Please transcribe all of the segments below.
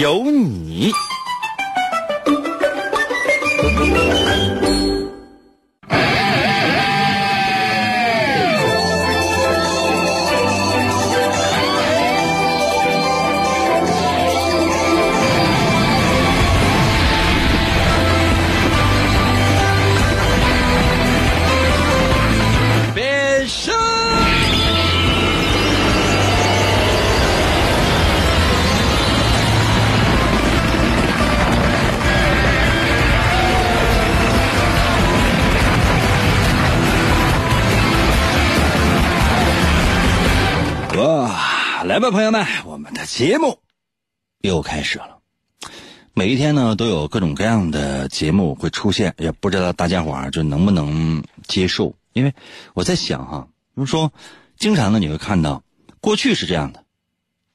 有你。来吧，朋友们，我们的节目又开始了。每一天呢，都有各种各样的节目会出现，也不知道大家伙儿就能不能接受。因为我在想哈、比如说，经常呢你会看到，过去是这样的，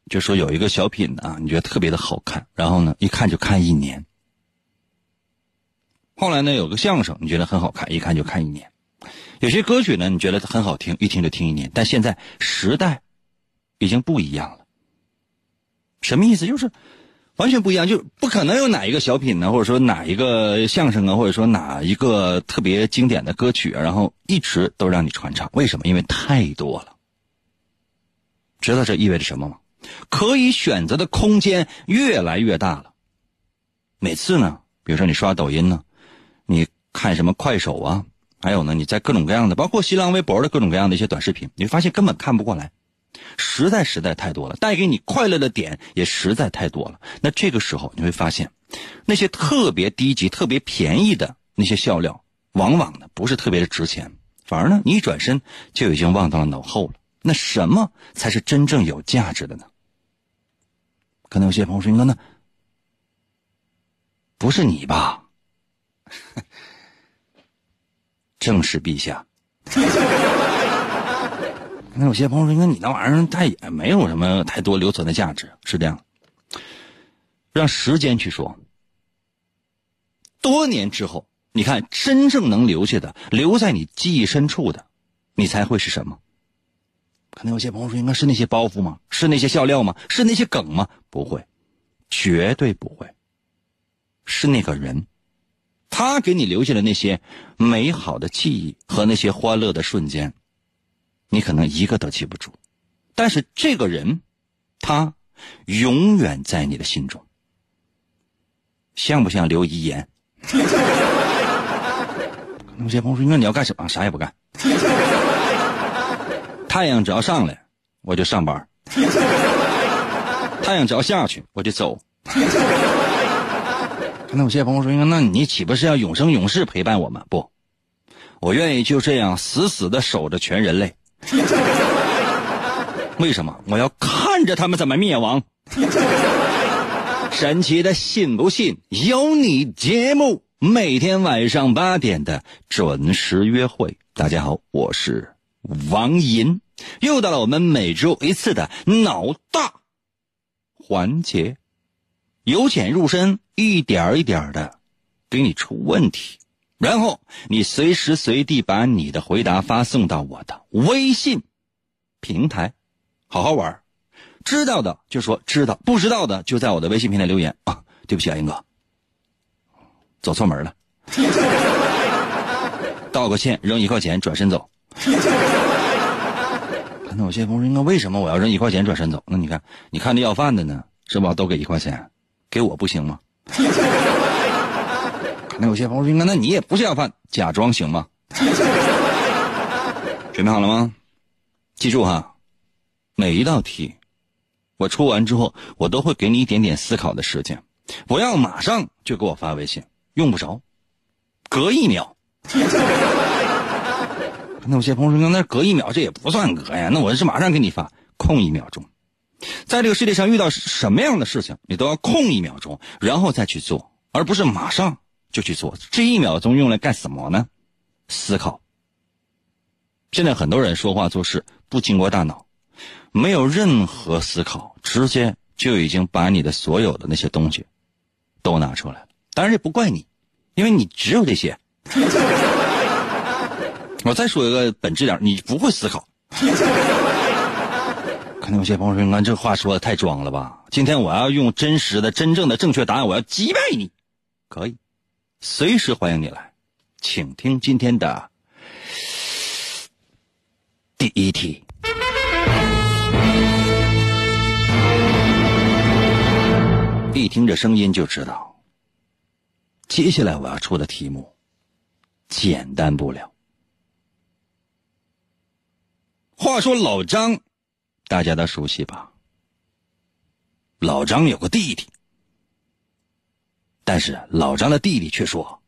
就说有一个小品啊，你觉得特别的好看，然后呢一看就看一年。后来呢有个相声，你觉得很好看，一看就看一年。有些歌曲呢，你觉得很好听，一听就听一年。但现在时代已经不一样了，什么意思？就是完全不一样，就不可能有哪一个小品呢，或者说哪一个相声啊，或者说哪一个特别经典的歌曲啊，然后一直都让你传唱。为什么？因为太多了。知道这意味着什么吗？可以选择的空间越来越大了。每次呢，比如说你刷抖音呢，你看什么快手啊，还有呢，你在各种各样的，包括新浪微博的各种各样的一些短视频，你会发现根本看不过来。实在实在太多了，带给你快乐的点也实在太多了。那这个时候你会发现，那些特别低级、特别便宜的那些笑料，往往呢不是特别的值钱，反而呢你一转身就已经忘到了脑后了。那什么才是真正有价值的呢？可能有些朋友说：“那那不是你吧？” 正是陛下。那有些朋友说：“那你那玩意儿，它也没有什么太多留存的价值，是这样。让时间去说。多年之后，你看真正能留下的，留在你记忆深处的，你才会是什么？可能有些朋友说：“应该是那些包袱吗？是那些笑料吗？是那些梗吗？不会，绝对不会。是那个人，他给你留下的那些美好的记忆和那些欢乐的瞬间。”你可能一个都记不住，但是这个人，他永远在你的心中。像不像刘遗言？有些朋友说：“那你要干什么？啥也不干。太阳只要上来，我就上班；太阳只要下去，我就走。”那有些朋友说：“那你岂不是要永生永世陪伴我们？不，我愿意就这样死死的守着全人类。” 为什么我要看着他们怎么灭亡？神奇的信不信由你节目，每天晚上八点的准时约会。大家好，我是王银，又到了我们每周一次的脑大环节，由浅入深，一点一点的给你出问题。然后你随时随地把你的回答发送到我的微信平台，好好玩。知道的就说知道，不知道的就在我的微信平台留言啊。对不起啊，英哥，走错门了。道个歉，扔一块钱，转身走。那有些朋友说，那为什么我要扔一块钱转身走？那你看，你看那要饭的呢，是吧？都给一块钱，给我不行吗？那有些朋友说：“那你也不是要饭，假装行吗？” 准备好了吗？记住哈，每一道题我出完之后，我都会给你一点点思考的时间，不要马上就给我发微信，用不着，隔一秒。那有些朋友说：“那隔一秒这也不算隔呀，那我是马上给你发，空一秒钟。在这个世界上遇到什么样的事情，你都要空一秒钟，然后再去做，而不是马上就去做。这一秒钟用来干什么呢？思考。现在很多人说话做事不经过大脑，没有任何思考，直接就已经把你的所有的那些东西都拿出来了。当然这不怪你，因为你只有这些。我再说一个本质点，你不会思考。可能有些朋友说：“你这话说的太装了吧？”今天我要用真实的、真正的、正确答案，我要击败你。可以，随时欢迎你来，请听今天的第一题。一听这声音就知道，接下来我要出的题目简单不了。话说老张，大家都熟悉吧？老张有个弟弟，但是老张的弟弟却说：“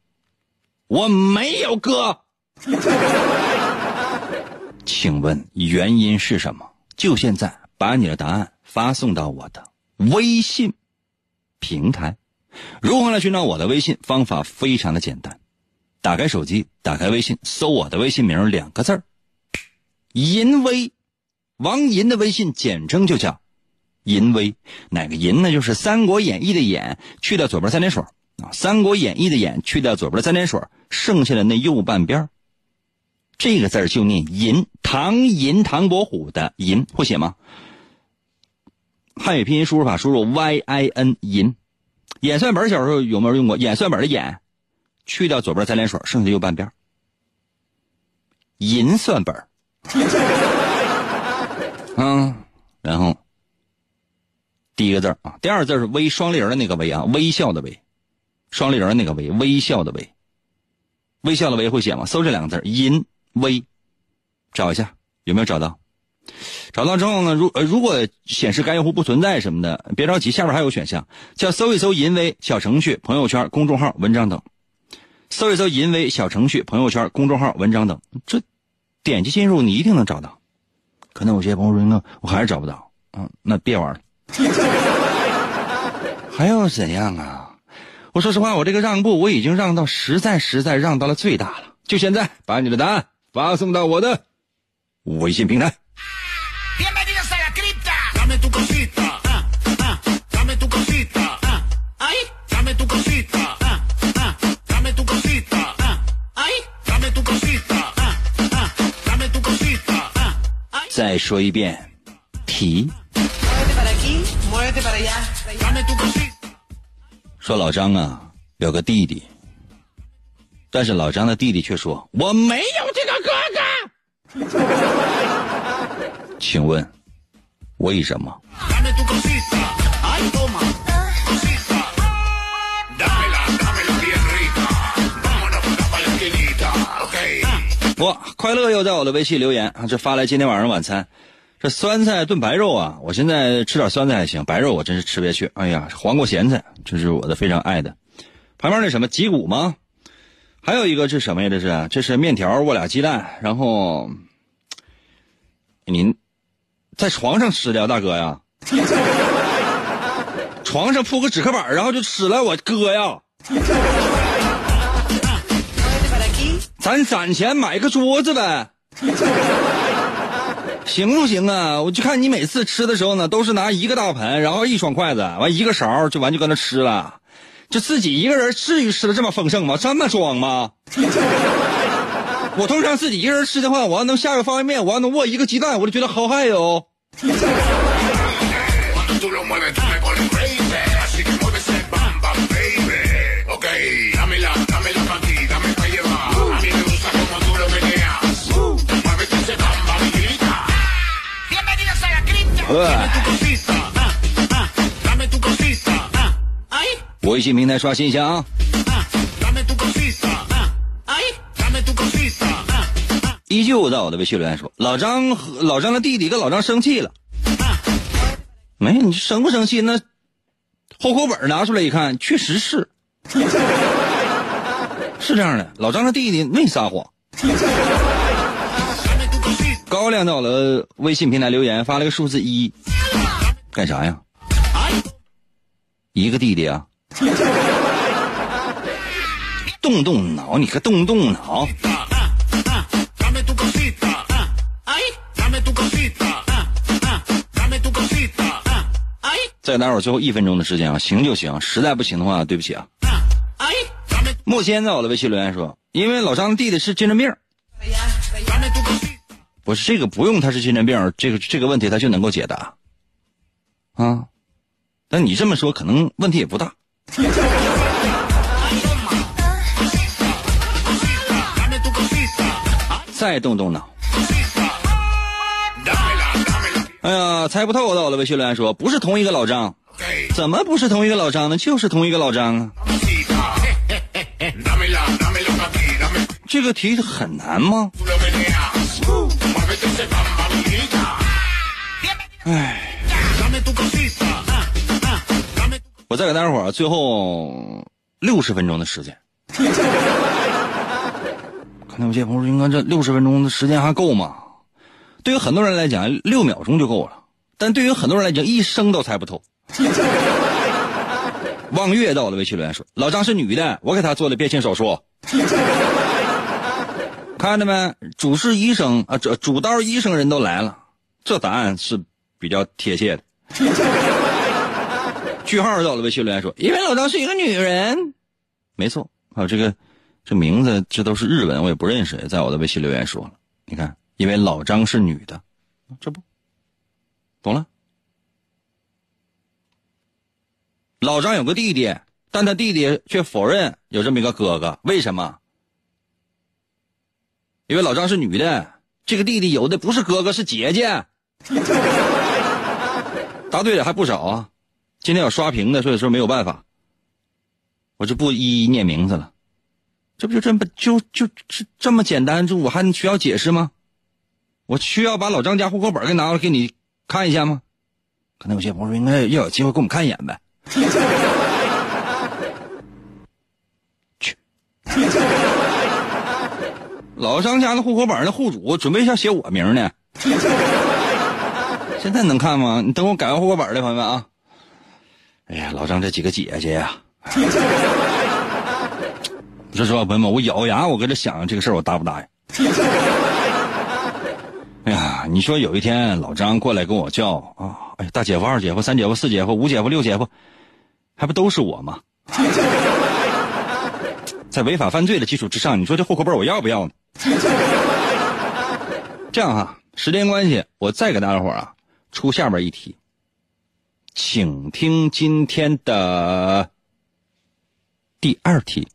我没有哥。”请问原因是什么？就现在把你的答案发送到我的微信平台。如何来寻找我的微信？方法非常的简单，打开手机，打开微信，搜我的微信名两个字儿。淫威，王银的微信简称就叫淫威。哪个淫呢？就是《三国演义》的演，去掉左边三点水啊，《三国演义》的演去掉左边三点水，剩下的那右半边这个字就念淫。唐寅，唐伯虎的淫会写吗？汉语拼音输入法输入 y i n 淫。演算本小时候有没有用过？演算本的演，去掉左边三点水，剩下右半边银算本。嗯，第一个字啊，第二个字是微双立人的那个微啊，微笑的微，双立人的那个微，微笑的微，微笑的微会写吗？搜这两个字，音微，找一下有没有找到？找到之后呢，如呃如果显示该用户不存在什么的，别着急，下边还有选项，叫搜一搜淫威小程序、朋友圈、公众号、文章等，搜一搜淫威小程序、朋友圈、公众号、文章等，这。点击进入，你一定能找到。可能有些朋友说：“那我还是找不到。”嗯，那别玩了。还要怎样啊？我说实话，我这个让步我已经让到实在实在让到了最大了。就现在，把你的答案发送到我的微信平台。再说一遍，题。说老张啊，有个弟弟，但是老张的弟弟却说我没有这个哥哥。请问为什么？哇快乐又在我的微信留言啊，这发来今天晚上晚餐，这酸菜炖白肉啊，我现在吃点酸菜还行，白肉我真是吃不下去。哎呀，黄瓜咸菜，这是我的非常爱的。旁边那什么脊骨吗？还有一个是什么呀？这是这是面条卧俩鸡蛋，然后您在床上吃的，大哥呀？床上铺个纸壳板，然后就吃了，我哥呀？咱攒钱买个桌子呗，行不行啊？我就看你每次吃的时候呢，都是拿一个大盆，然后一双筷子，完一个勺，就完就搁那吃了。就自己一个人，至于吃的这么丰盛吗？这么装吗？我通常自己一个人吃的话，我要能下个方便面，我要能握一个鸡蛋，我就觉得好嗨哟。微信平台刷新一下啊！依旧在我的微信留言说：“老张和老张的弟弟跟老张生气了。”没，你生不生气？那户口本拿出来一看，确实是，是这样的。老张的弟弟没撒谎。高亮在我的微信平台留言发了个数字一。干啥呀？一个弟弟啊。动动脑，你可动动脑。再待会最后一分钟的时间啊，行就行，实在不行的话，对不起啊。莫仙在我的微信留言说，因为老张的弟弟是精神病。不是这个不用他是精神病，这个这个问题他就能够解答。啊，但你这么说可能问题也不大。再动动脑。哎呀，猜不透的，我的微信留言说不是同一个老张，怎么不是同一个老张呢？就是同一个老张啊。这个题很难吗？哎，我再给大家伙儿最后六十分钟的时间。可能有些朋友说，应该这六十分钟的时间还够吗？对于很多人来讲，六秒钟就够了；但对于很多人来讲，一生都猜不透。望月到了微信留言说：“老张是女的，我给她做的变性手术。”看到没？主治医生啊，这主刀医生人都来了，这答案是比较贴切的。句号到了微信留言说：“因为老张是一个女人。”没错，还有这个。这名字这都是日文，我也不认识。在我的微信留言说了，你看，因为老张是女的，这不懂了。老张有个弟弟，但他弟弟却否认有这么一个哥哥，为什么？因为老张是女的，这个弟弟有的不是哥哥，是姐姐。答对的还不少啊，今天有刷屏的，所以说没有办法，我就不一一念名字了。这不就这么就就这这么简单？这我还需要解释吗？我需要把老张家户口本给拿过来给你看一下吗？可能有些朋友，应该要有机会给我们看一眼呗。去，老张家的户口本的户主准备要写我名呢。现在能看吗？你等我改完户口本的朋友们啊！哎呀，老张这几个姐姐呀。说实话，朋友们，我咬牙，我搁这想这个事儿，我答不答应？哎呀，你说有一天老张过来跟我叫啊，哎，大姐夫、二姐夫、三姐夫、四姐夫、五姐夫、六姐夫，还不都是我吗？在违法犯罪的基础之上，你说这户口本我要不要呢？这样哈，时间关系，我再给大家伙啊出下边一题，请听今天的第二题。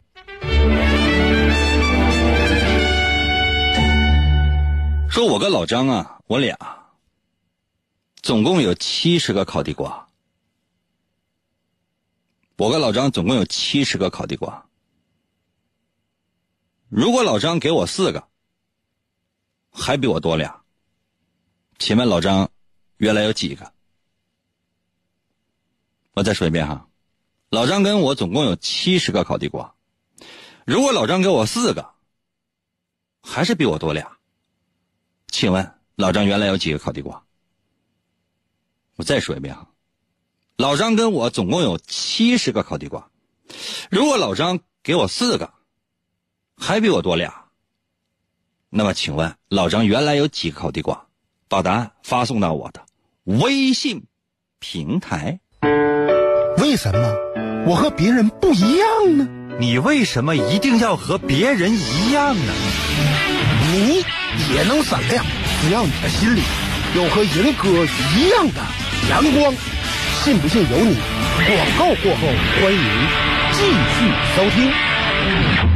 说我跟老张啊，我俩总共有七十个烤地瓜。我跟老张总共有七十个烤地瓜。如果老张给我四个，还比我多俩。请问老张原来有几个？我再说一遍哈，老张跟我总共有七十个烤地瓜。如果老张给我四个，还是比我多俩。请问老张原来有几个烤地瓜？我再说一遍啊，老张跟我总共有七十个烤地瓜。如果老张给我四个，还比我多俩，那么请问老张原来有几个烤地瓜？把答案发送到我的微信平台。为什么我和别人不一样呢？你为什么一定要和别人一样呢？你也能闪亮，只要你的心里有和银哥一样的阳光。信不信由你。广告过后，欢迎继续收听。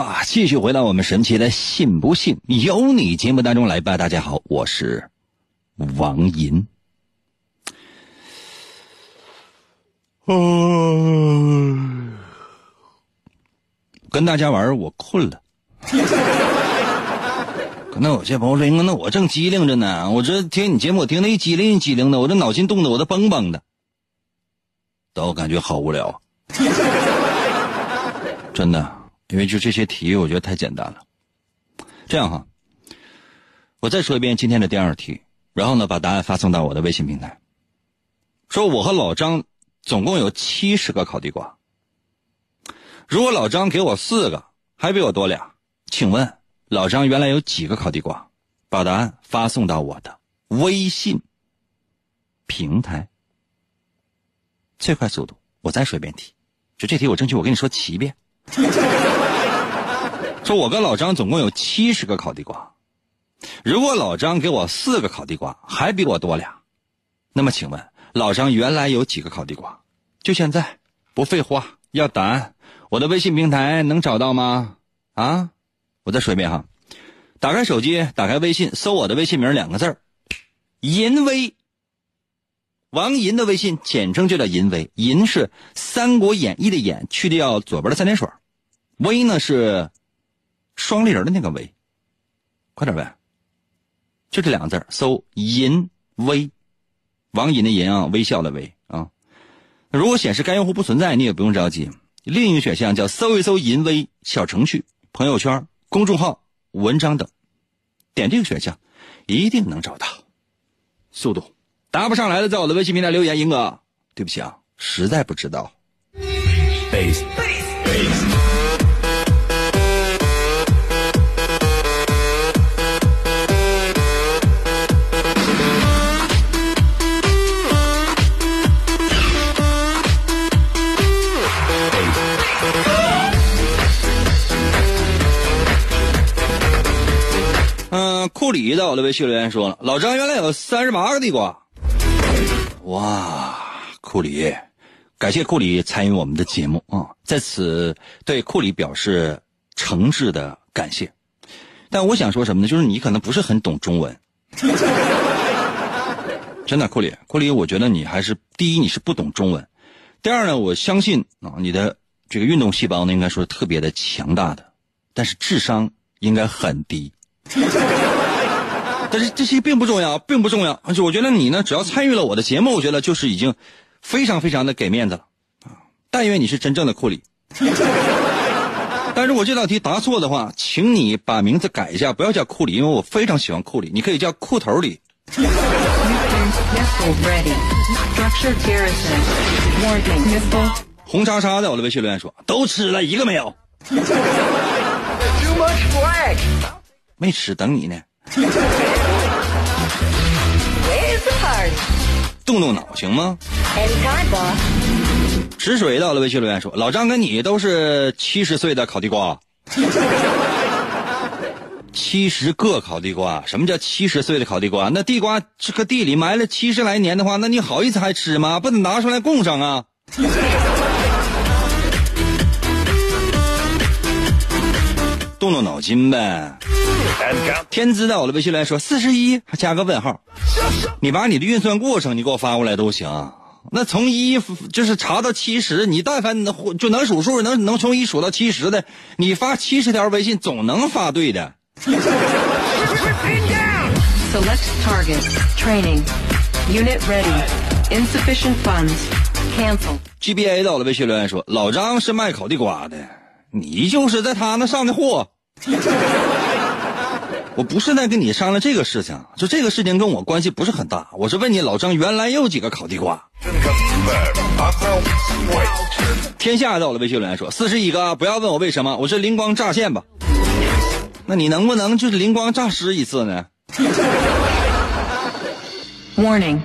呃，来了，继续回到我们神奇的“信不信由你”节目当中来吧。大家好，我是王银。嗯，跟大家玩儿，我困了。可能有些朋友说：“那我正机灵着呢，我这听你节目，我听的一机灵一机灵的，我这脑筋动的我都蹦蹦的。”但我感觉好无聊，真的，因为就这些题，我觉得太简单了。这样哈，我再说一遍今天的第二题，然后呢，把答案发送到我的微信平台。说我和老张总共有七十个烤地瓜，如果老张给我四个，还比我多俩，请问老张原来有几个烤地瓜？把答案发送到我的微信平台。最快速度，我再说一遍题，就这题我争取我跟你说七遍。说我跟老张总共有七十个烤地瓜，如果老张给我四个烤地瓜，还比我多俩，那么请问老张原来有几个烤地瓜？就现在，不废话，要答案。我的微信平台能找到吗？啊，我再说一遍哈，打开手机，打开微信，搜我的微信名两个字儿，银威。王银的微信简称就叫银威，银是《三国演义》的演，去掉左边的三点水，威呢是双立人的那个微，快点呗，就这两个字搜银威，王银的银啊，微笑的微啊。如果显示该用户不存在，你也不用着急，另一个选项叫搜一搜银威小程序、朋友圈、公众号、文章等，点这个选项一定能找到，速度。答不上来的，在我的微信平台留言，英哥，对不起啊，实在不知道。库里在我的微信留言说了，老张原来有三十八个地瓜。哇，库里，感谢库里参与我们的节目啊！在此对库里表示诚挚的感谢。但我想说什么呢？就是你可能不是很懂中文，真的，库里，库里，我觉得你还是第一，你是不懂中文；第二呢，我相信啊，你的这个运动细胞呢，应该说特别的强大的，但是智商应该很低。但是这些并不重要，并不重要。而且我觉得你呢，只要参与了我的节目，我觉得就是已经非常非常的给面子了啊！但愿你是真正的库里。但如果这道题答错的话，请你把名字改一下，不要叫库里，因为我非常喜欢库里，你可以叫裤头里。红叉叉在我的微信留言说：“都吃了一个没有？没吃，等你呢。”动动脑行吗？止水到了微信留言说：“老张跟你都是七十岁的烤地瓜，七十个烤地瓜。什么叫七十岁的烤地瓜？那地瓜这个地里埋了七十来年的话，那你好意思还吃吗？不得拿出来供上啊！动动脑筋呗。”天资在我的微信来说四十一，还加个问号。你把你的运算过程你给我发过来都行。那从一就是查到七十，你但凡能就能数数，能能从一数到七十的，你发七十条微信总能发对的。Select target. Training. Unit ready. Insufficient funds. Cancel. GBA 的我的微信留言说，老张是卖烤地瓜的，你就是在他那上的货。我不是在跟你商量这个事情，就这个事情跟我关系不是很大。我是问你，老张原来有几个烤地瓜？天下到了微信留言说四十一个，不要问我为什么，我是灵光乍现吧？那你能不能就是灵光乍失一次呢？Warning.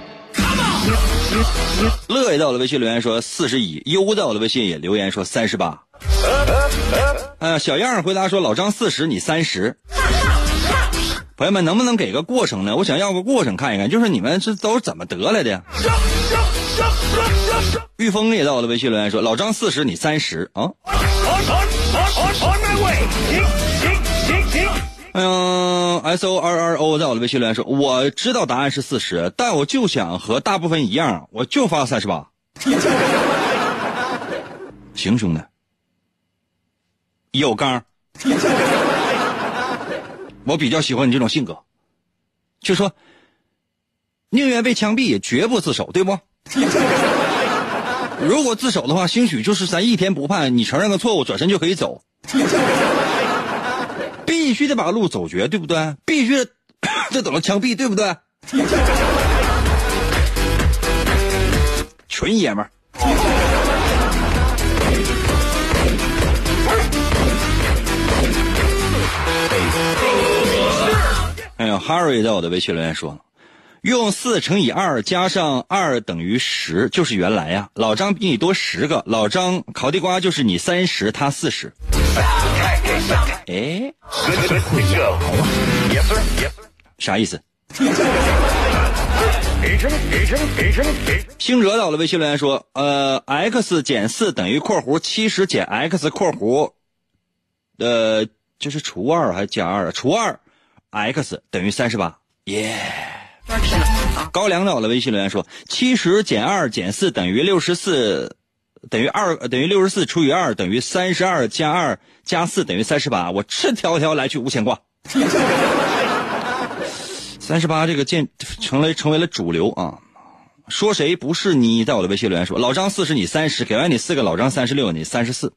乐也到了微信留言说四十一，优到了微信也留言说三十八。呃，小样回答说老张四十，你三十。朋友们，能不能给个过程呢？我想要个过程看一看，就是你们是都是怎么得来的？玉峰也到了微信留言说老张四十，你三十啊。哎呀，S O R R O 在我的微信留言说，我知道答案是四十，但我就想和大部分一样，我就发三十八。行，兄弟，有刚。我比较喜欢你这种性格，就说宁愿被枪毙，也绝不自首，对不？如果自首的话，兴许就是咱一天不判，你承认个错误，转身就可以走。必须得把路走绝，对不对？必须得 等着枪毙，对不对？纯爷们儿。哎呀，Harry 在我的微信留言说，用四乘以二加上二等于十，就是原来呀。老张比你多十个，老张烤地瓜就是你三十，他四十。哎，啥意思？星哲到了微信留言说，呃，x 减四等于括弧七十减 x 括弧，呃，这是除二还是加二？除二，x 等于三十八。耶！高粱到了微信留言说，七十减二减四等于六十四。等于二等于六十四除以二等于三十二加二加四等于三十八。我赤条条来去无牵挂。三十八这个建成了成为了主流啊！说谁不是你？在我的微信留言说老张四十你三十，给完你四个老张三十六你三十四。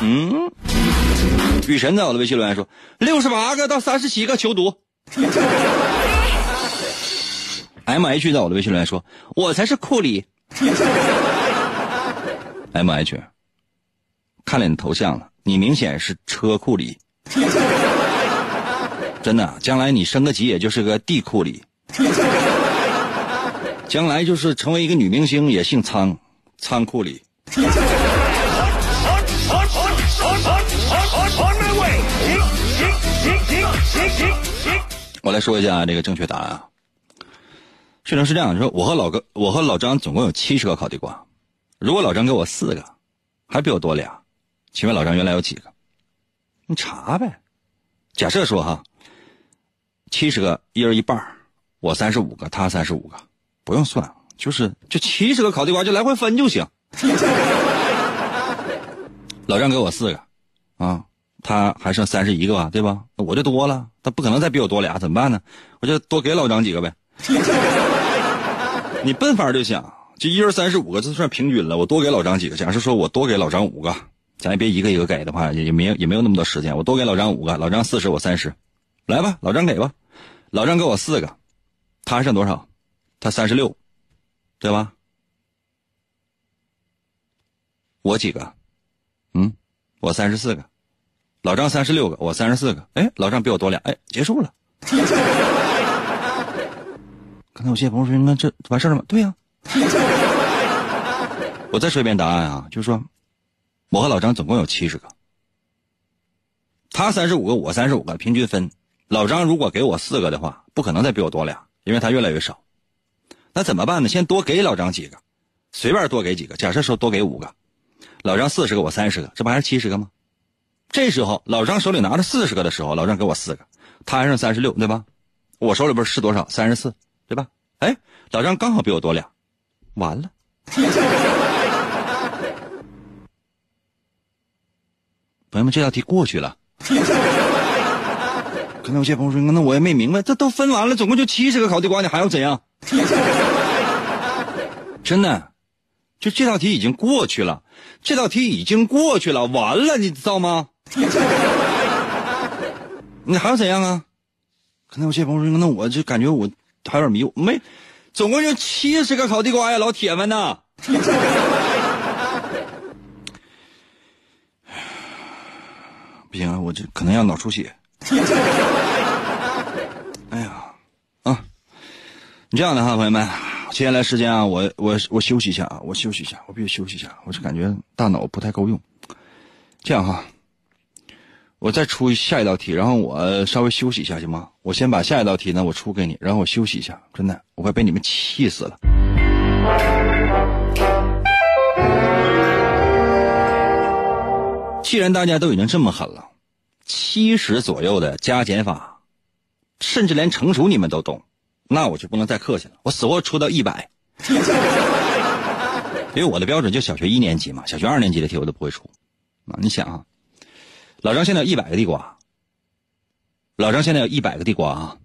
嗯，雨神在我的微信留言说六十八个到三十七个求读。M H 在我的微信留言说我才是库里。M H，看了你头像了，你明显是车库里，真的，将来你升个级也就是个地库里，将来就是成为一个女明星也姓仓，仓库里。我来说一下这个正确答案啊，事情是这样，说我和老哥，我和老张总共有七十个烤地瓜。如果老张给我四个，还比我多俩，请问老张原来有几个？你查呗。假设说哈，七十个，一人一半我三十五个，他三十五个，不用算，就是就七十个烤地瓜就来回分就行。老张给我四个，啊，他还剩三十一个吧，对吧？我就多了，他不可能再比我多俩，怎么办呢？我就多给老张几个呗。你奔法就想。就一人三十五个，这算平均了。我多给老张几个，假设说我多给老张五个，咱也别一个一个给的话，也也没也没有那么多时间。我多给老张五个，老张四十，我三十，来吧，老张给吧。老张给我四个，他还剩多少？他三十六，对吧？我几个？嗯，我三十四个，老张三十六个，我三十四个。哎，老张比我多俩，哎，结束了。刚才我谢朋友说，那这完事了吗？对呀、我再说一遍答案啊，就是说，我和老张总共有七十个，他三十五个，我三十五个，平均分。老张如果给我四个的话，不可能再比我多俩，因为他越来越少。那怎么办呢？先多给老张几个，随便多给几个。假设说多给五个，老张四十个，我三十个，这不还是七十个吗？这时候老张手里拿着四十个的时候，老张给我四个，他还剩三十六，对吧？我手里边是多少？三十四，对吧？哎，老张刚好比我多俩。完了，朋友们，这道题过去了。刚才有些朋友说，那我也没明白，这都分完了，总共就七十个烤地瓜，你还要怎样？真的，就这道题已经过去了，这道题已经过去了，完了，你知道吗？你还要怎样啊？可能有些朋友说，那我就感觉我还有点迷糊，没，总共就七十个烤地瓜呀，老铁们呐！不行啊，我这可能要脑出血。哎呀，啊，你这样的哈，朋友们，接下来时间啊，我我我休息一下啊，我休息一下，我必须休息一下，我就感觉大脑不太够用。这样哈，我再出下一道题，然后我稍微休息一下，行吗？我先把下一道题呢，我出给你，然后我休息一下，真的，我快被你们气死了。既然大家都已经这么狠了，七十左右的加减法，甚至连乘除你们都懂，那我就不能再客气了，我死活出到一百。因为我的标准就小学一年级嘛，小学二年级的题我都不会出。啊，你想啊，老张现在有一百个地瓜，老张现在有一百个地瓜啊，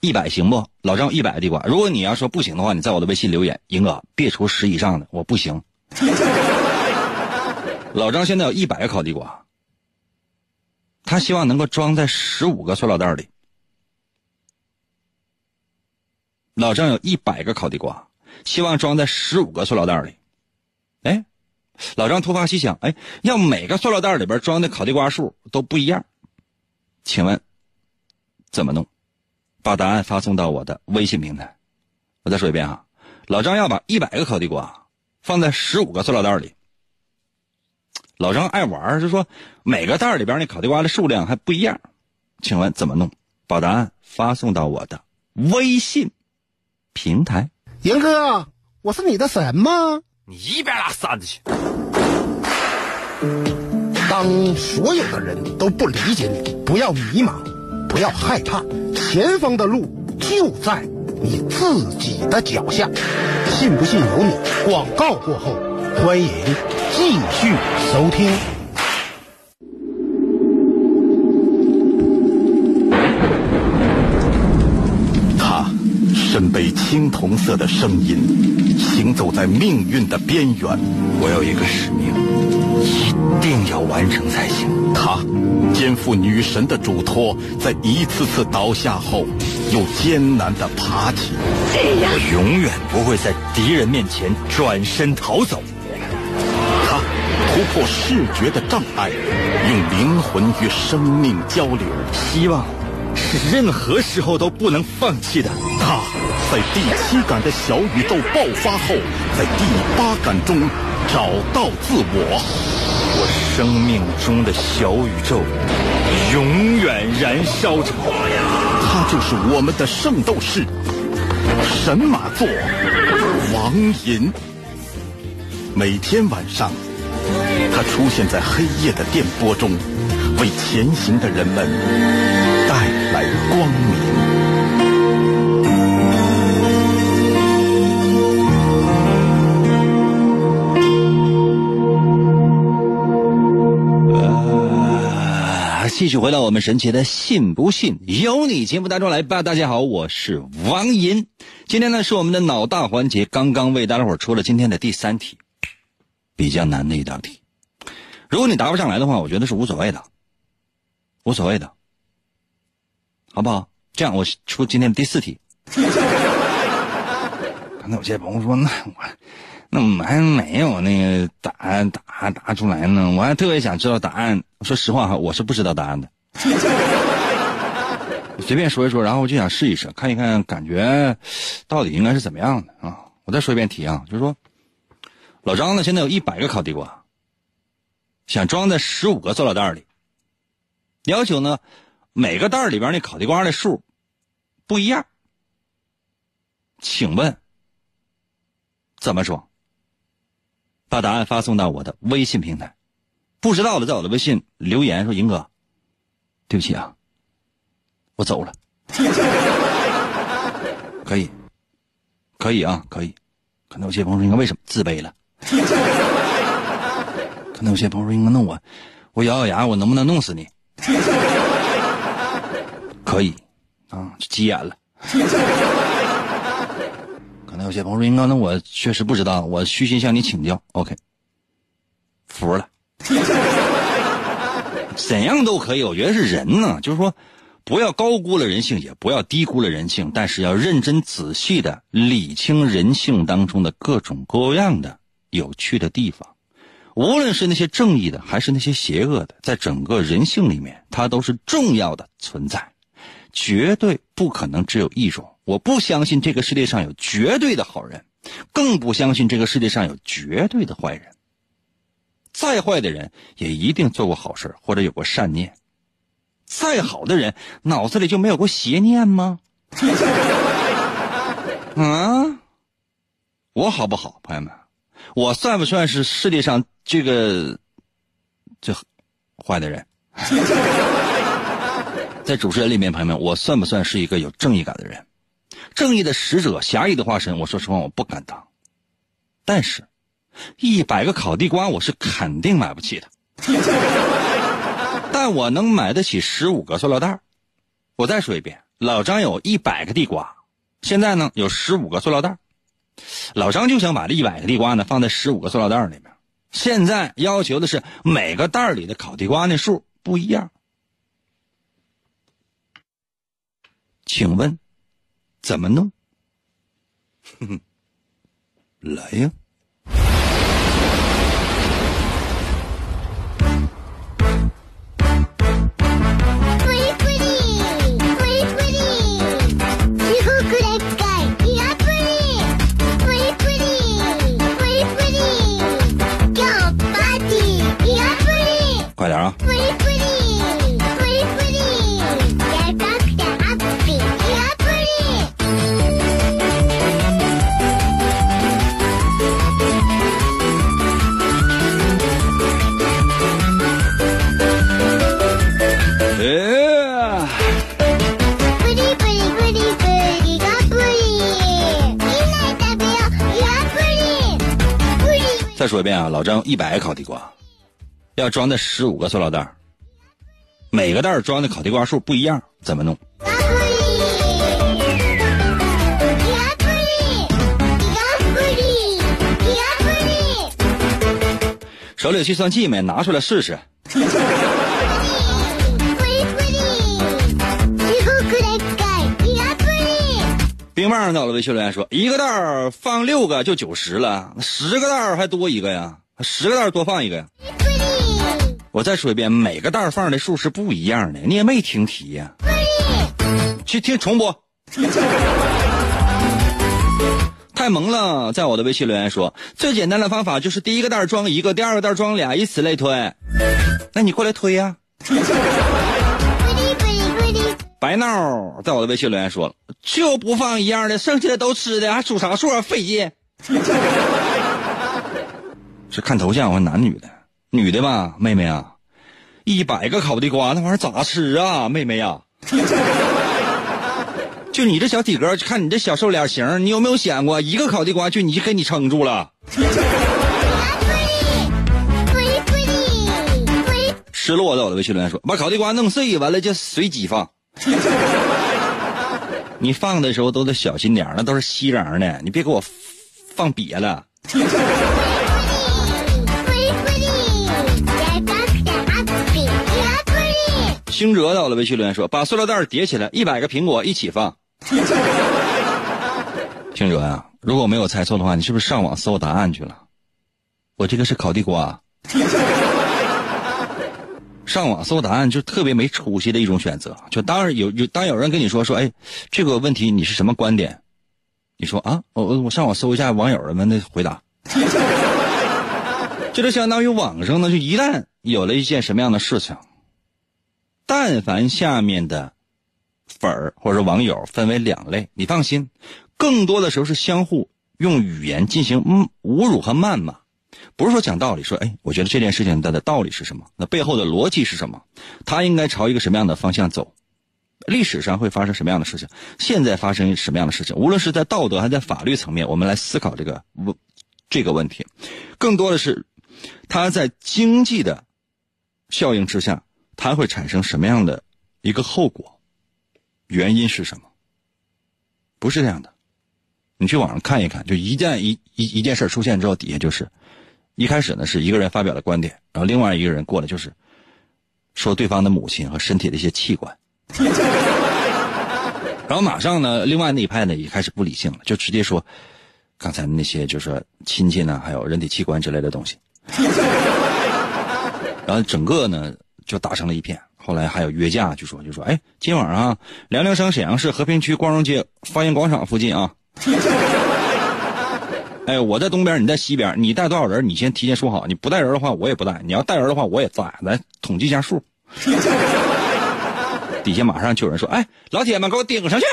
一百行不？老张一百个地瓜，如果你要说不行的话，你在我的微信留言，英哥别出十以上的，我不行。老张现在有一百个烤地瓜，他希望能够装在十五个塑料袋里。老张有一百个烤地瓜，希望装在十五个塑料袋里。哎，老张突发奇想，哎，要每个塑料袋里边装的烤地瓜数都不一样，请问怎么弄？把答案发送到我的微信平台。我再说一遍哈，老张要把一百个烤地瓜放在十五个塑料袋里。老张爱玩，就说每个袋里边那烤地瓜的数量还不一样，请问怎么弄？把答案发送到我的微信平台。严哥，我是你的神吗？你一边拉扇子去！当所有的人都不理解你，不要迷茫，不要害怕，前方的路就在你自己的脚下。信不信由你。广告过后，欢迎继续收听。青铜色的声音，行走在命运的边缘。我有一个使命，一定要完成才行。他肩负女神的嘱托，在一次次倒下后，又艰难地爬起。我永远不会在敌人面前转身逃走。他突破视觉的障碍，用灵魂与生命交流。希望是任何时候都不能放弃的。他在第七感的小宇宙爆发后，在第八感中找到自我。我生命中的小宇宙永远燃烧着。他就是我们的圣斗士，神马座王银。每天晚上，他出现在黑夜的电波中，为前行的人们光明。呃，继续回到我们神奇的“信不信由你”节目当中来吧。大家好，我是王银。今天呢是我们的脑大环节，刚刚为大家伙出了今天的第三题，比较难的一道题。如果你答不上来的话，我觉得是无所谓的，无所谓的，好不好？这样，我出今天的第四题。刚才有些朋友说，那我那我们还没有那个答案答答出来呢，我还特别想知道答案。说实话哈，我是不知道答案的。随便说一说，然后我就想试一试，看一看感觉到底应该是怎么样的啊！我再说一遍题啊，就是说，老张呢现在有一百个烤地瓜，想装在十五个塑料袋里，要求呢每个袋里边那烤地瓜的数不一样，请问怎么说？把答案发送到我的微信平台，不知道的在我的微信留言说：“银哥，对不起啊。”我走了，可以，可以啊，可以。可能有些朋友说，应该为什么自卑了？可能有些朋友说，应该弄我，我咬咬牙，我能不能弄死你？可以，啊，急眼了。可能有些朋友说，应该那我确实不知道，我虚心向你请教。OK，服了。怎样都可以，我觉得是人呢，就是说。不要高估了人性，也不要低估了人性，但是要认真仔细的理清人性当中的各种各样的有趣的地方。无论是那些正义的，还是那些邪恶的，在整个人性里面，它都是重要的存在，绝对不可能只有一种。我不相信这个世界上有绝对的好人，更不相信这个世界上有绝对的坏人。再坏的人也一定做过好事或者有过善念。再好的人脑子里就没有过邪念吗？啊，我好不好，朋友们？我算不算是世界上这个这坏的人？在主持人里面，朋友们，我算不算是一个有正义感的人？正义的使者，侠义的化身。我说实话，我不敢当。但是，一百个烤地瓜，我是肯定买不起的。但我能买得起十五个塑料袋我再说一遍，老张有一百个地瓜，现在呢有十五个塑料袋老张就想把这一百个地瓜呢放在十五个塑料袋里面。现在要求的是每个袋里的烤地瓜那数不一样。请问怎么弄？哼哼，来呀！快点啊！再说一遍啊，老张一百个烤地瓜，要装在十五个塑料袋每个袋装的烤地瓜数不一样，怎么弄？手里有计算器没？拿出来试试。冰棒到了，微信留言说：“一个袋儿放六个就九十了，十个袋儿还多一个呀，十个袋儿多放一个呀。”我再说一遍，每个袋儿放的数是不一样的，你也没听题呀。去听重播。太萌了，在我的微信留言说：“最简单的方法就是第一个袋儿装一个，第二个袋儿装俩，以此类推。”那你过来推呀。白闹在我的微信留言说了，就不放一样的，剩下的都吃的，还数啥数啊？费劲。是看头像，我男女的，女的吧，妹妹啊，一百个烤地瓜，那玩意儿咋吃啊，妹妹呀？就你这小体格，看你这小瘦脸型，你有没有想过，一个烤地瓜就你就给你撑住了？失落在我的微信留言说，把烤地瓜弄碎，完了就随机放。你放的时候都得小心点那都是稀瓤的，你别给我放瘪了。星哲到了微信留言说：“把塑料袋叠起来，一百个苹果一起放。”星哲呀，如果我没有猜错的话，你是不是上网搜答案去了？我这个是烤地瓜。上网搜答案就特别没出息的一种选择。就当然有有当有人跟你说说，哎，这个问题你是什么观点？你说啊，我我上网搜一下网友们的回答。这就相当于网上呢，就一旦有了一件什么样的事情，但凡下面的粉儿或者网友分为两类，你放心，更多的时候是相互用语言进行侮辱和谩骂。不是说讲道理，说哎，我觉得这件事情它的道理是什么？那背后的逻辑是什么？它应该朝一个什么样的方向走？历史上会发生什么样的事情？现在发生什么样的事情？无论是在道德还是在法律层面，我们来思考这个问这个问题，更多的是它在经济的效应之下，它会产生什么样的一个后果？原因是什么？不是这样的，你去网上看一看，就一件一一一件事出现之后，底下就是。一开始呢是一个人发表了观点，然后另外一个人过来就是说对方的母亲和身体的一些器官。然后马上呢，另外那一派呢也开始不理性了，就直接说刚才那些就是亲戚呢，还有人体器官之类的东西。然后整个呢就打成了一片。后来还有约架，就说就说，哎，今晚上辽宁省沈阳市和平区光荣街发现广场附近啊。哎，我在东边，你在西边，你带多少人？你先提前说好，你不带人的话，我也不带；你要带人的话，我也在，来统计一下数。底下马上就有人说：“哎，老铁们，给我顶上去！”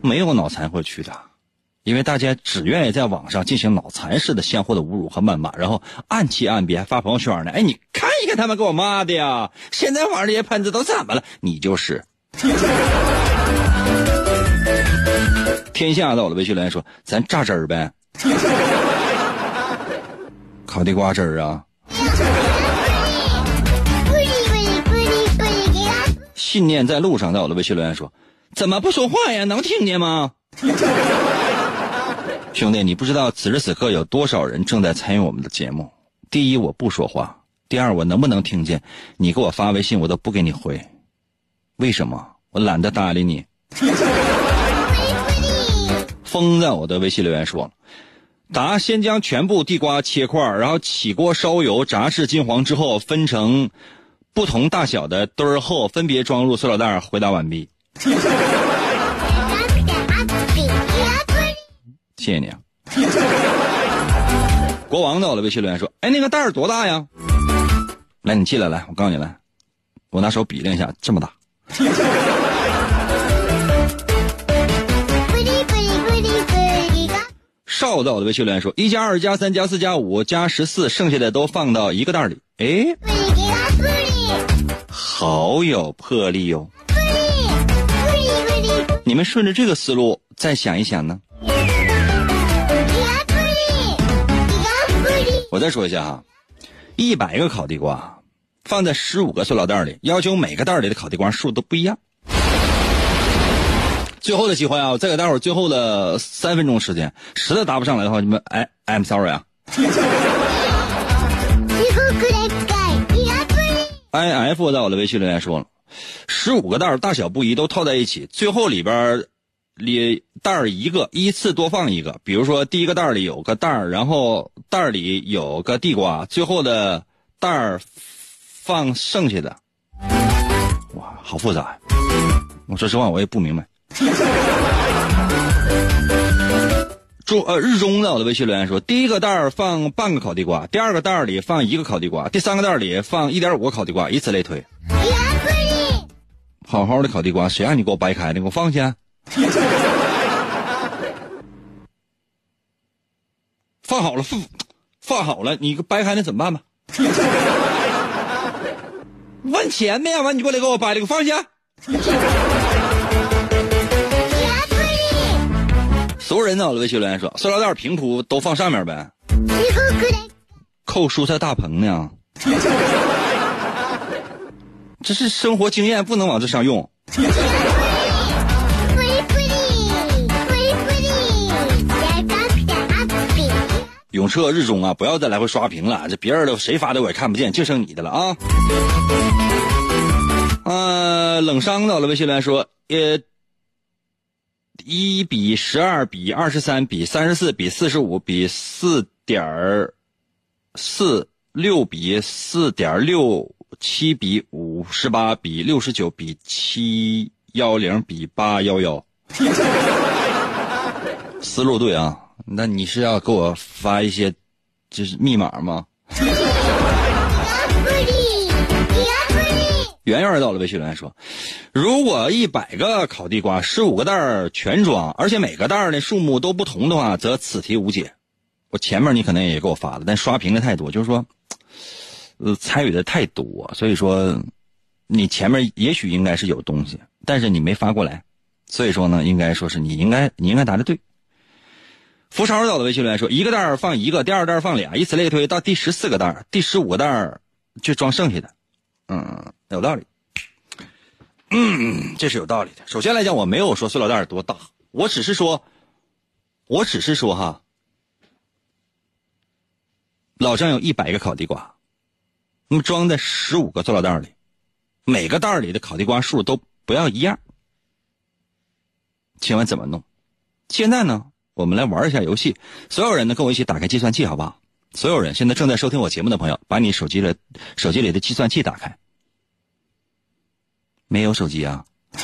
没有脑残会去的，因为大家只愿意在网上进行脑残式的相互的侮辱和谩骂，然后暗器暗别，发朋友圈呢。哎，你看一看他们给我骂的呀！现在网上这些喷子都怎么了？你就是。天下到了，微信留言说：“咱榨汁儿呗，烤地瓜汁儿啊。”信念在路上，在我的微信留言说：“怎么不说话呀？能听见吗？” 兄弟，你不知道此时此刻有多少人正在参与我们的节目。第一，我不说话；第二，我能不能听见？你给我发微信，我都不给你回。为什么？我懒得搭理你。风在我的微信留言说了：“答，先将全部地瓜切块，然后起锅烧油，炸至金黄之后，分成。”不同大小的堆儿后，分别装入塑料袋。回答完毕。谢谢你啊。国王在我的，微信留言说：“哎，那个袋儿多大呀？”来，你进来，来，我告诉你来，我拿手比量一下，这么大。少到的微信留言说：“一加二加三加四加五加十四，剩下的都放到一个袋里。”哎。好有魄力哟！你们顺着这个思路再想一想呢？我再说一下哈，一百个烤地瓜放在十五个塑料袋里，要求每个袋里的烤地瓜数都不一样。最后的机会啊！我再给大伙儿最后的三分钟时间，实在答不上来的话，你们哎，I'm sorry 啊。i f 在我的微信留言说了，十五个袋儿大小不一，都套在一起，最后里边里袋儿一个，依次多放一个。比如说第一个袋儿里有个袋儿，然后袋儿里有个地瓜，最后的袋儿放剩下的。哇，好复杂！我说实话，我也不明白。中呃日中在我的微信留言说，第一个袋儿放半个烤地瓜，第二个袋儿里放一个烤地瓜，第三个袋儿里放一点五个烤地瓜，以此类推。好好的烤地瓜，谁让你给我掰开的？给我放下。放好了，放好了，你掰开那怎么办吧？问钱没？完你过来给我掰了，给我放下。所有人呢？我的微信留言说：“塑料袋平铺都放上面呗。”扣蔬菜大棚呢？这是生活经验，不能往这上用。永彻日中啊，不要再来回刷屏了，这别人的谁发的我也看不见，就剩你的了啊。呃，冷伤到了微信留言说：“呃。”一比十二比二十三比三十四比四十五比四点四六比四点六七比五十八比六十九比七幺零比八幺幺，思路对啊？那你是要给我发一些就是密码吗？圆圆到了微信留言说：“如果一百个烤地瓜，十五个袋儿全装，而且每个袋儿的数目都不同的话，则此题无解。”我前面你可能也给我发了，但刷屏的太多，就是说，呃，参与的太多，所以说你前面也许应该是有东西，但是你没发过来，所以说呢，应该说是你应该你应该答的对。福超到的微信留言说：“一个袋儿放一个，第二袋放俩，以此类推，到第十四个袋儿，第十五个袋儿就装剩下的。”嗯。有道理，嗯，这是有道理的。首先来讲，我没有说塑料袋多大，我只是说，我只是说哈，老张有一百个烤地瓜，那么装在十五个塑料袋里，每个袋里的烤地瓜数都不要一样。请问怎么弄？现在呢，我们来玩一下游戏。所有人呢，跟我一起打开计算器，好不好？所有人现在正在收听我节目的朋友，把你手机的手机里的计算器打开。没有手机啊？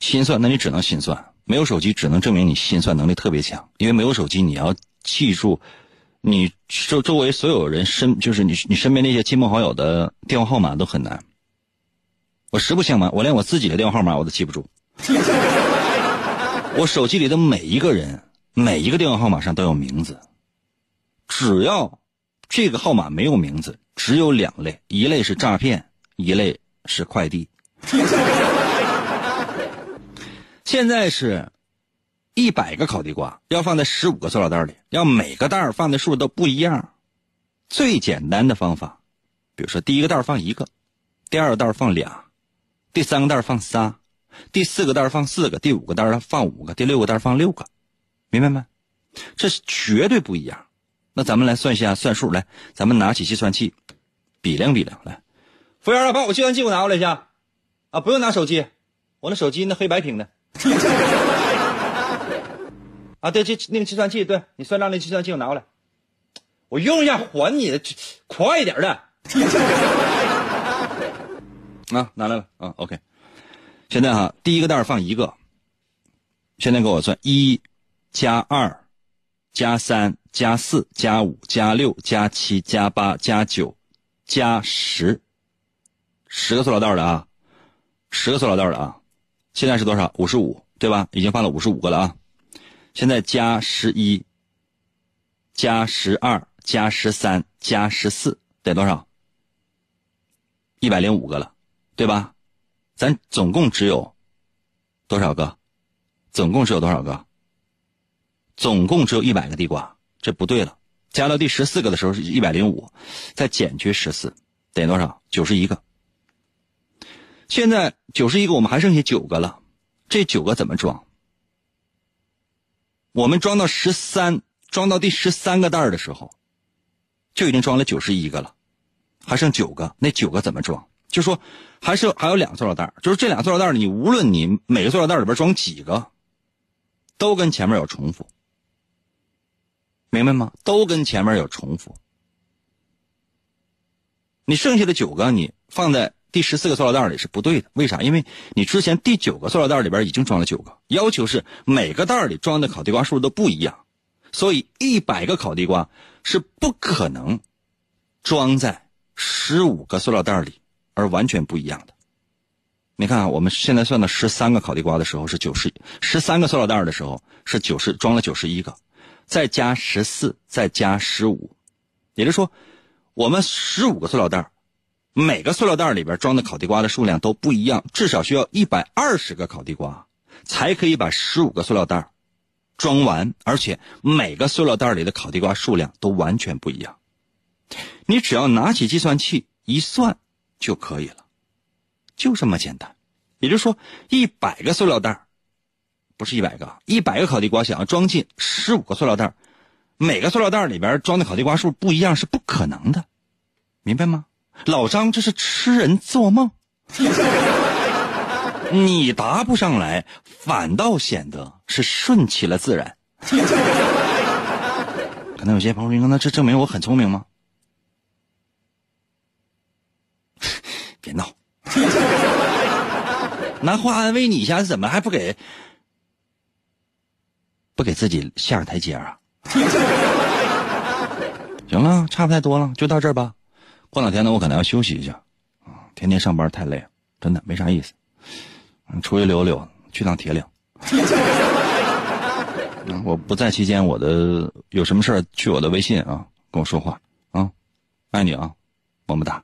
心算，那你只能心算。没有手机，只能证明你心算能力特别强。因为没有手机，你要记住你周周围所有人身，就是你你身边那些亲朋好友的电话号码都很难。我实不相瞒，我连我自己的电话号码我都记不住。我手机里的每一个人，每一个电话号码上都有名字。只要这个号码没有名字，只有两类：一类是诈骗，一类是快递。现在是，一百个烤地瓜要放在十五个塑料袋里，要每个袋放的数都不一样。最简单的方法，比如说第一个袋放一个，第二个袋放俩，第三个袋放仨，第四个袋放四个，第五个袋儿放五个，第六个袋放六个，明白没？这是绝对不一样。那咱们来算一下算数，来，咱们拿起计算器，比量比量。来，服务员，把我计算器给我拿过来一下。啊，不用拿手机，我那手机那黑白屏的。啊，对，这那个计算器，对你算账那计算器我拿过来，我用一下还你的，快一点的。啊，拿来了啊，OK。现在哈，第一个袋放一个，现在给我算一加二加三加四加五加六加七加八加九加十，十个塑料袋的啊，十个塑料袋的啊。现在是多少？五十五，对吧？已经放了五十五个了啊！现在加十一，加十二，加十三，加十四，得多少？一百零五个了，对吧？咱总共只有多少个？总共只有多少个？总共只有一百个地瓜，这不对了。加到第十四个的时候是一百零五，再减去十四，等于多少？九十一个。现在九十一个，我们还剩下九个了，这九个怎么装？我们装到十三，装到第十三个袋的时候，就已经装了九十一个了，还剩九个，那九个怎么装？就说还是还有两个塑料袋，就是这俩塑料袋你无论你每个塑料袋里边装几个，都跟前面有重复，明白吗？都跟前面有重复。你剩下的九个，你放在。第十四个塑料袋里是不对的，为啥？因为你之前第九个塑料袋里边已经装了九个，要求是每个袋里装的烤地瓜数都不一样，所以一百个烤地瓜是不可能装在十五个塑料袋里，而完全不一样的。你看啊，我们现在算的十三个烤地瓜的时候是九十，十三个塑料袋的时候是九十，装了九十一个，再加十四，再加十五，也就是说，我们十五个塑料袋。每个塑料袋里边装的烤地瓜的数量都不一样，至少需要一百二十个烤地瓜，才可以把十五个塑料袋装完。而且每个塑料袋里的烤地瓜数量都完全不一样。你只要拿起计算器一算就可以了，就这么简单。也就是说，一百个塑料袋不是一百个，一百个烤地瓜想要装进十五个塑料袋每个塑料袋里边装的烤地瓜数不一样是不可能的，明白吗？老张，这是痴人做梦。你答不上来，反倒显得是顺其了自然。可能有些朋友说：“那这证明我很聪明吗？” 别闹，拿话安慰你一下，怎么还不给不给自己下个台阶啊？行了，差不太多了，就到这儿吧。过两天呢，我可能要休息一下，啊，天天上班太累，真的没啥意思。出去溜溜，去趟铁岭。我不在期间，我的有什么事儿去我的微信啊，跟我说话啊，爱你啊，么么哒。